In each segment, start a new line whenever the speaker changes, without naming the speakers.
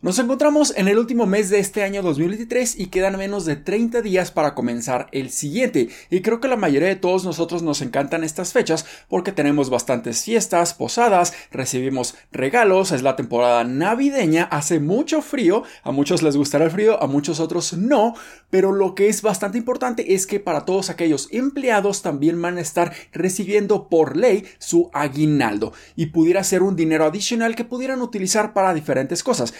Nos encontramos en el último mes de este año 2023 y quedan menos de 30 días para comenzar el siguiente. Y creo que la mayoría de todos nosotros nos encantan estas fechas porque tenemos bastantes fiestas, posadas, recibimos regalos, es la temporada navideña, hace mucho frío, a muchos les gustará el frío, a muchos otros no, pero lo que es bastante importante es que para todos aquellos empleados también van a estar recibiendo por ley su aguinaldo y pudiera ser un dinero adicional que pudieran utilizar para diferentes cosas,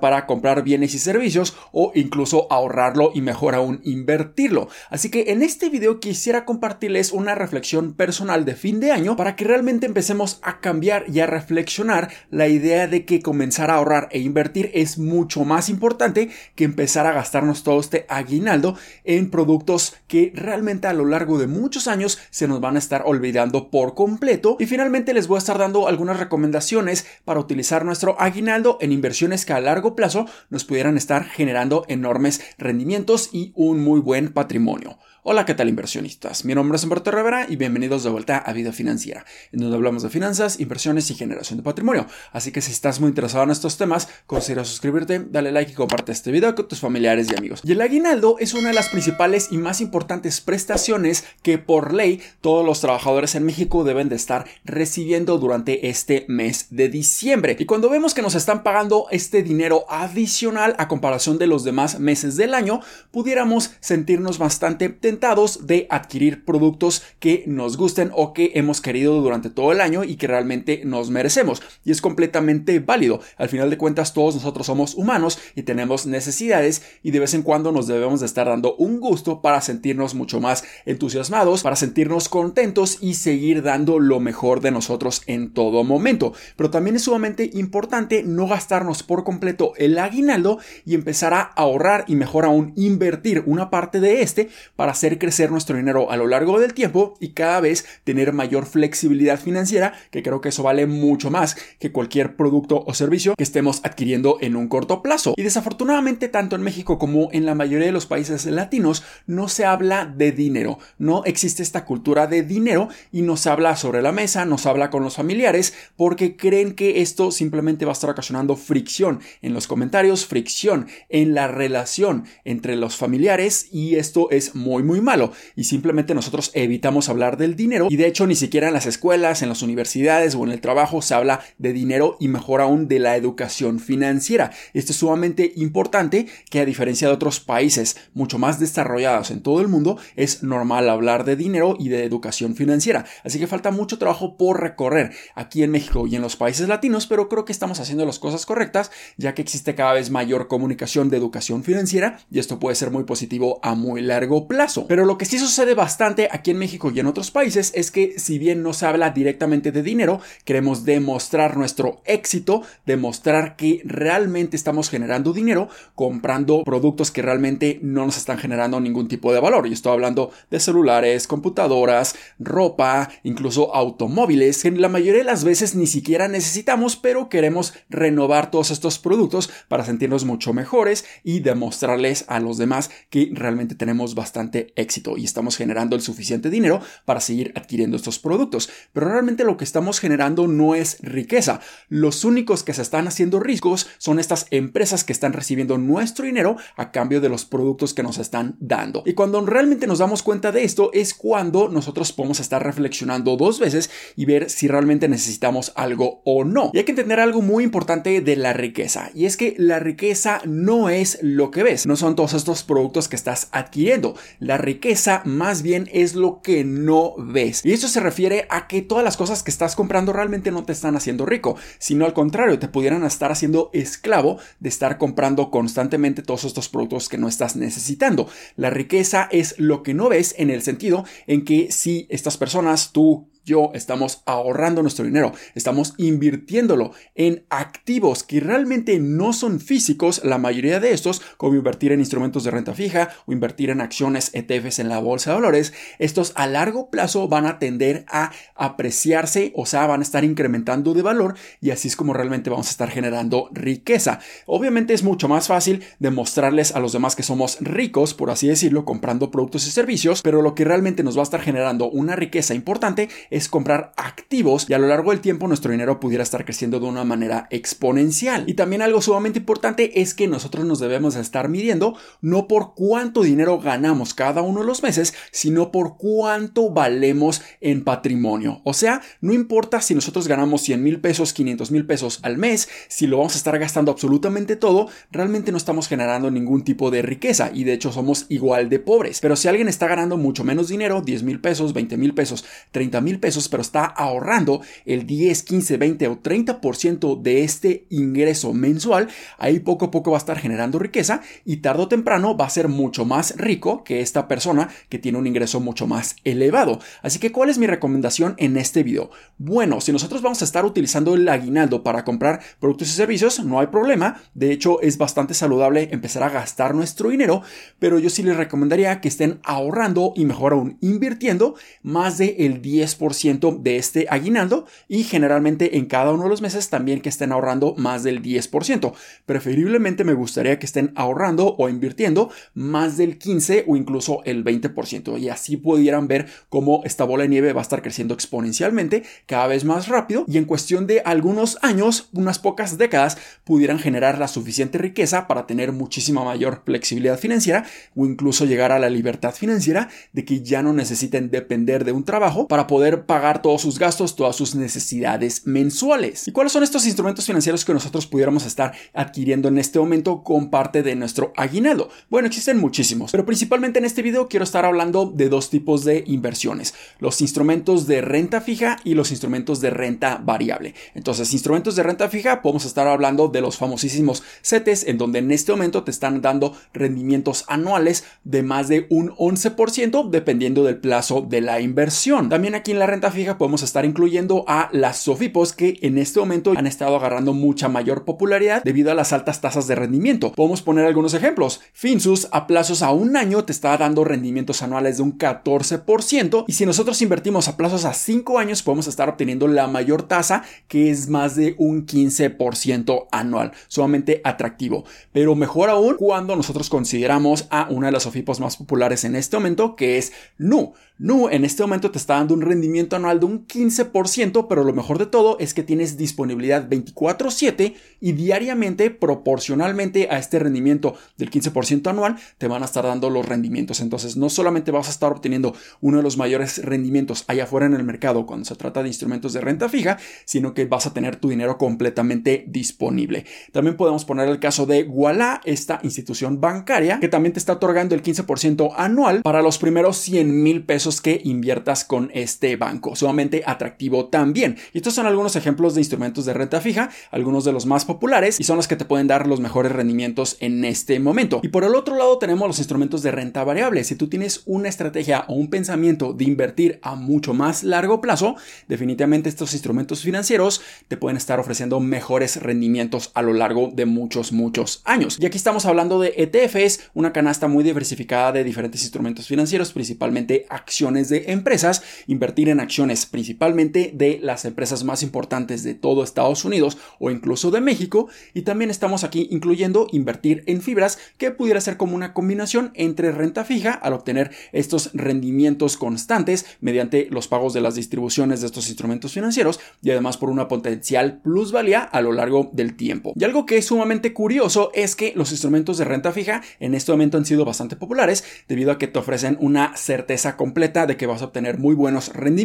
para comprar bienes y servicios o incluso ahorrarlo y mejor aún invertirlo. Así que en este video quisiera compartirles una reflexión personal de fin de año para que realmente empecemos a cambiar y a reflexionar la idea de que comenzar a ahorrar e invertir es mucho más importante que empezar a gastarnos todo este aguinaldo en productos que realmente a lo largo de muchos años se nos van a estar olvidando por completo. Y finalmente les voy a estar dando algunas recomendaciones para utilizar nuestro aguinaldo en inversiones que plazo nos pudieran estar generando enormes rendimientos y un muy buen patrimonio. Hola, ¿qué tal inversionistas? Mi nombre es Humberto Rivera y bienvenidos de vuelta a Vida Financiera, en donde hablamos de finanzas, inversiones y generación de patrimonio. Así que si estás muy interesado en estos temas, considera suscribirte, dale like y comparte este video con tus familiares y amigos. Y el aguinaldo es una de las principales y más importantes prestaciones que por ley todos los trabajadores en México deben de estar recibiendo durante este mes de diciembre. Y cuando vemos que nos están pagando este dinero adicional a comparación de los demás meses del año, pudiéramos sentirnos bastante de adquirir productos que nos gusten o que hemos querido durante todo el año y que realmente nos merecemos. Y es completamente válido. Al final de cuentas todos nosotros somos humanos y tenemos necesidades y de vez en cuando nos debemos de estar dando un gusto para sentirnos mucho más entusiasmados, para sentirnos contentos y seguir dando lo mejor de nosotros en todo momento. Pero también es sumamente importante no gastarnos por completo el aguinaldo y empezar a ahorrar y mejor aún invertir una parte de este para hacer crecer nuestro dinero a lo largo del tiempo y cada vez tener mayor flexibilidad financiera, que creo que eso vale mucho más que cualquier producto o servicio que estemos adquiriendo en un corto plazo. Y desafortunadamente tanto en México como en la mayoría de los países latinos no se habla de dinero, no existe esta cultura de dinero y no se habla sobre la mesa, no se habla con los familiares porque creen que esto simplemente va a estar ocasionando fricción en los comentarios, fricción en la relación entre los familiares y esto es muy muy malo y simplemente nosotros evitamos hablar del dinero y de hecho ni siquiera en las escuelas, en las universidades o en el trabajo se habla de dinero y mejor aún de la educación financiera. Esto es sumamente importante que a diferencia de otros países mucho más desarrollados en todo el mundo es normal hablar de dinero y de educación financiera. Así que falta mucho trabajo por recorrer aquí en México y en los países latinos, pero creo que estamos haciendo las cosas correctas ya que existe cada vez mayor comunicación de educación financiera y esto puede ser muy positivo a muy largo plazo. Pero lo que sí sucede bastante aquí en México y en otros países es que si bien no se habla directamente de dinero, queremos demostrar nuestro éxito, demostrar que realmente estamos generando dinero comprando productos que realmente no nos están generando ningún tipo de valor. Y estoy hablando de celulares, computadoras, ropa, incluso automóviles, que la mayoría de las veces ni siquiera necesitamos, pero queremos renovar todos estos productos para sentirnos mucho mejores y demostrarles a los demás que realmente tenemos bastante éxito y estamos generando el suficiente dinero para seguir adquiriendo estos productos. Pero realmente lo que estamos generando no es riqueza. Los únicos que se están haciendo ricos son estas empresas que están recibiendo nuestro dinero a cambio de los productos que nos están dando. Y cuando realmente nos damos cuenta de esto es cuando nosotros podemos estar reflexionando dos veces y ver si realmente necesitamos algo o no. Y hay que entender algo muy importante de la riqueza y es que la riqueza no es lo que ves, no son todos estos productos que estás adquiriendo. Riqueza más bien es lo que no ves. Y eso se refiere a que todas las cosas que estás comprando realmente no te están haciendo rico, sino al contrario, te pudieran estar haciendo esclavo de estar comprando constantemente todos estos productos que no estás necesitando. La riqueza es lo que no ves en el sentido en que si estas personas, tú, yo estamos ahorrando nuestro dinero, estamos invirtiéndolo en activos que realmente no son físicos, la mayoría de estos, como invertir en instrumentos de renta fija o invertir en acciones ETFs en la bolsa de valores, estos a largo plazo van a tender a apreciarse, o sea, van a estar incrementando de valor y así es como realmente vamos a estar generando riqueza. Obviamente es mucho más fácil demostrarles a los demás que somos ricos, por así decirlo, comprando productos y servicios, pero lo que realmente nos va a estar generando una riqueza importante es comprar activos y a lo largo del tiempo nuestro dinero pudiera estar creciendo de una manera exponencial. Y también algo sumamente importante es que nosotros nos debemos estar midiendo no por cuánto dinero ganamos cada uno de los meses, sino por cuánto valemos en patrimonio. O sea, no importa si nosotros ganamos 100 mil pesos, 500 mil pesos al mes, si lo vamos a estar gastando absolutamente todo, realmente no estamos generando ningún tipo de riqueza y de hecho somos igual de pobres. Pero si alguien está ganando mucho menos dinero, 10 mil pesos, 20 mil pesos, 30 mil pero está ahorrando el 10, 15, 20 o 30% de este ingreso mensual, ahí poco a poco va a estar generando riqueza y tarde o temprano va a ser mucho más rico que esta persona que tiene un ingreso mucho más elevado. Así que, ¿cuál es mi recomendación en este video? Bueno, si nosotros vamos a estar utilizando el aguinaldo para comprar productos y servicios, no hay problema. De hecho, es bastante saludable empezar a gastar nuestro dinero, pero yo sí les recomendaría que estén ahorrando y mejor aún invirtiendo más del 10% de este aguinaldo y generalmente en cada uno de los meses también que estén ahorrando más del 10%. Preferiblemente me gustaría que estén ahorrando o invirtiendo más del 15 o incluso el 20% y así pudieran ver cómo esta bola de nieve va a estar creciendo exponencialmente cada vez más rápido y en cuestión de algunos años, unas pocas décadas, pudieran generar la suficiente riqueza para tener muchísima mayor flexibilidad financiera o incluso llegar a la libertad financiera de que ya no necesiten depender de un trabajo para poder pagar todos sus gastos, todas sus necesidades mensuales. ¿Y cuáles son estos instrumentos financieros que nosotros pudiéramos estar adquiriendo en este momento con parte de nuestro aguinaldo? Bueno, existen muchísimos, pero principalmente en este video quiero estar hablando de dos tipos de inversiones, los instrumentos de renta fija y los instrumentos de renta variable. Entonces, instrumentos de renta fija, podemos estar hablando de los famosísimos CETES, en donde en este momento te están dando rendimientos anuales de más de un 11% dependiendo del plazo de la inversión. También aquí en la renta fija podemos estar incluyendo a las SOFIPOS que en este momento han estado agarrando mucha mayor popularidad debido a las altas tasas de rendimiento. Podemos poner algunos ejemplos. Finsus a plazos a un año te está dando rendimientos anuales de un 14% y si nosotros invertimos a plazos a 5 años podemos estar obteniendo la mayor tasa que es más de un 15% anual. Sumamente atractivo. Pero mejor aún cuando nosotros consideramos a una de las SOFIPOS más populares en este momento que es NU. NU en este momento te está dando un rendimiento anual de un 15%, pero lo mejor de todo es que tienes disponibilidad 24/7 y diariamente proporcionalmente a este rendimiento del 15% anual te van a estar dando los rendimientos. Entonces no solamente vas a estar obteniendo uno de los mayores rendimientos allá afuera en el mercado cuando se trata de instrumentos de renta fija, sino que vas a tener tu dinero completamente disponible. También podemos poner el caso de Walla, esta institución bancaria que también te está otorgando el 15% anual para los primeros 100 mil pesos que inviertas con este banco. Sumamente atractivo también. Y estos son algunos ejemplos de instrumentos de renta fija, algunos de los más populares y son los que te pueden dar los mejores rendimientos en este momento. Y por el otro lado tenemos los instrumentos de renta variable. Si tú tienes una estrategia o un pensamiento de invertir a mucho más largo plazo, definitivamente estos instrumentos financieros te pueden estar ofreciendo mejores rendimientos a lo largo de muchos, muchos años. Y aquí estamos hablando de ETFs, una canasta muy diversificada de diferentes instrumentos financieros, principalmente acciones de empresas, invertir en acciones principalmente de las empresas más importantes de todo Estados Unidos o incluso de México. Y también estamos aquí incluyendo invertir en fibras que pudiera ser como una combinación entre renta fija al obtener estos rendimientos constantes mediante los pagos de las distribuciones de estos instrumentos financieros y además por una potencial plusvalía a lo largo del tiempo. Y algo que es sumamente curioso es que los instrumentos de renta fija en este momento han sido bastante populares debido a que te ofrecen una certeza completa de que vas a obtener muy buenos rendimientos,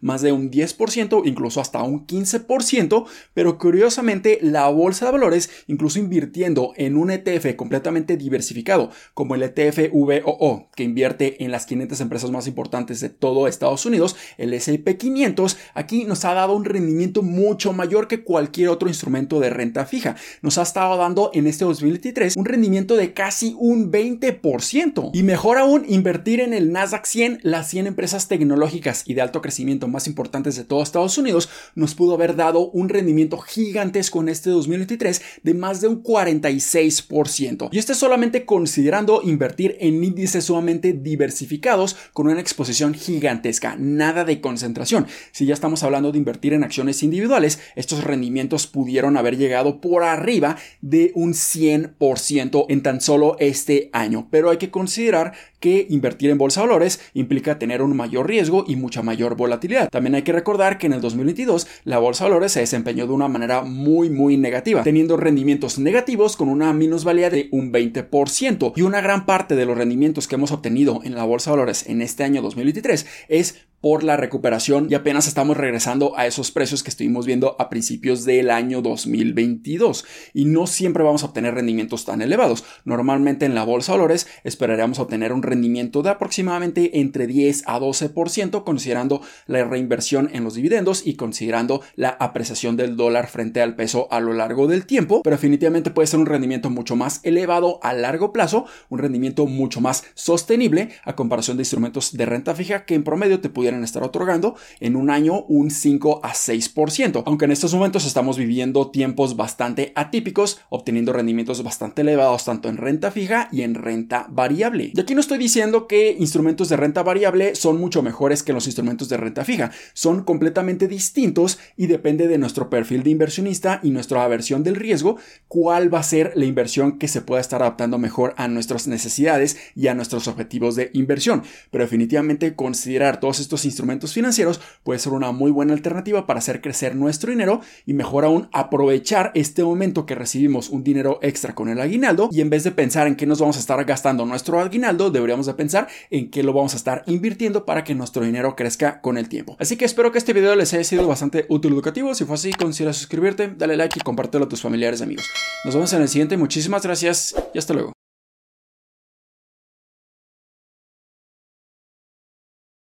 más de un 10%, incluso hasta un 15%, pero curiosamente la bolsa de valores, incluso invirtiendo en un ETF completamente diversificado como el ETF VOO, que invierte en las 500 empresas más importantes de todo Estados Unidos, el S&P 500, aquí nos ha dado un rendimiento mucho mayor que cualquier otro instrumento de renta fija. Nos ha estado dando en este 2023 un rendimiento de casi un 20%. Y mejor aún, invertir en el Nasdaq 100, las 100 empresas tecnológicas y de alto crecimiento más importantes de todo Estados Unidos, nos pudo haber dado un rendimiento gigantesco en este 2023 de más de un 46%. Y esto es solamente considerando invertir en índices sumamente diversificados con una exposición gigantesca, nada de concentración. Si ya estamos hablando de invertir en acciones individuales, estos rendimientos pudieron haber llegado por arriba de un 100% en tan solo este año. Pero hay que considerar que invertir en bolsa de valores implica tener un mayor riesgo y mucha mayor volatilidad. También hay que recordar que en el 2022 la bolsa de valores se desempeñó de una manera muy muy negativa, teniendo rendimientos negativos con una minusvalía de un 20% y una gran parte de los rendimientos que hemos obtenido en la bolsa de valores en este año 2023 es por la recuperación y apenas estamos regresando a esos precios que estuvimos viendo a principios del año 2022 y no siempre vamos a obtener rendimientos tan elevados. Normalmente en la bolsa de valores esperaríamos obtener un rendimiento de aproximadamente entre 10 a 12% considerando la reinversión en los dividendos y considerando la apreciación del dólar frente al peso a lo largo del tiempo, pero definitivamente puede ser un rendimiento mucho más elevado a largo plazo, un rendimiento mucho más sostenible a comparación de instrumentos de renta fija que en promedio te pudieran estar otorgando en un año un 5 a 6%, aunque en estos momentos estamos viviendo tiempos bastante atípicos, obteniendo rendimientos bastante elevados tanto en renta fija y en renta variable. Y aquí no estoy diciendo que instrumentos de renta variable son mucho mejores que los instrumentos de renta fija, son completamente distintos y depende de nuestro perfil de inversionista y nuestra aversión del riesgo, cuál va a ser la inversión que se pueda estar adaptando mejor a nuestras necesidades y a nuestros objetivos de inversión. Pero definitivamente considerar todos instrumentos financieros puede ser una muy buena alternativa para hacer crecer nuestro dinero y mejor aún aprovechar este momento que recibimos un dinero extra con el aguinaldo y en vez de pensar en qué nos vamos a estar gastando nuestro aguinaldo, deberíamos de pensar en qué lo vamos a estar invirtiendo para que nuestro dinero crezca con el tiempo. Así que espero que este video les haya sido bastante útil y educativo. Si fue así, considera suscribirte, dale like y compártelo a tus familiares y amigos. Nos vemos en el siguiente. Muchísimas gracias y hasta luego.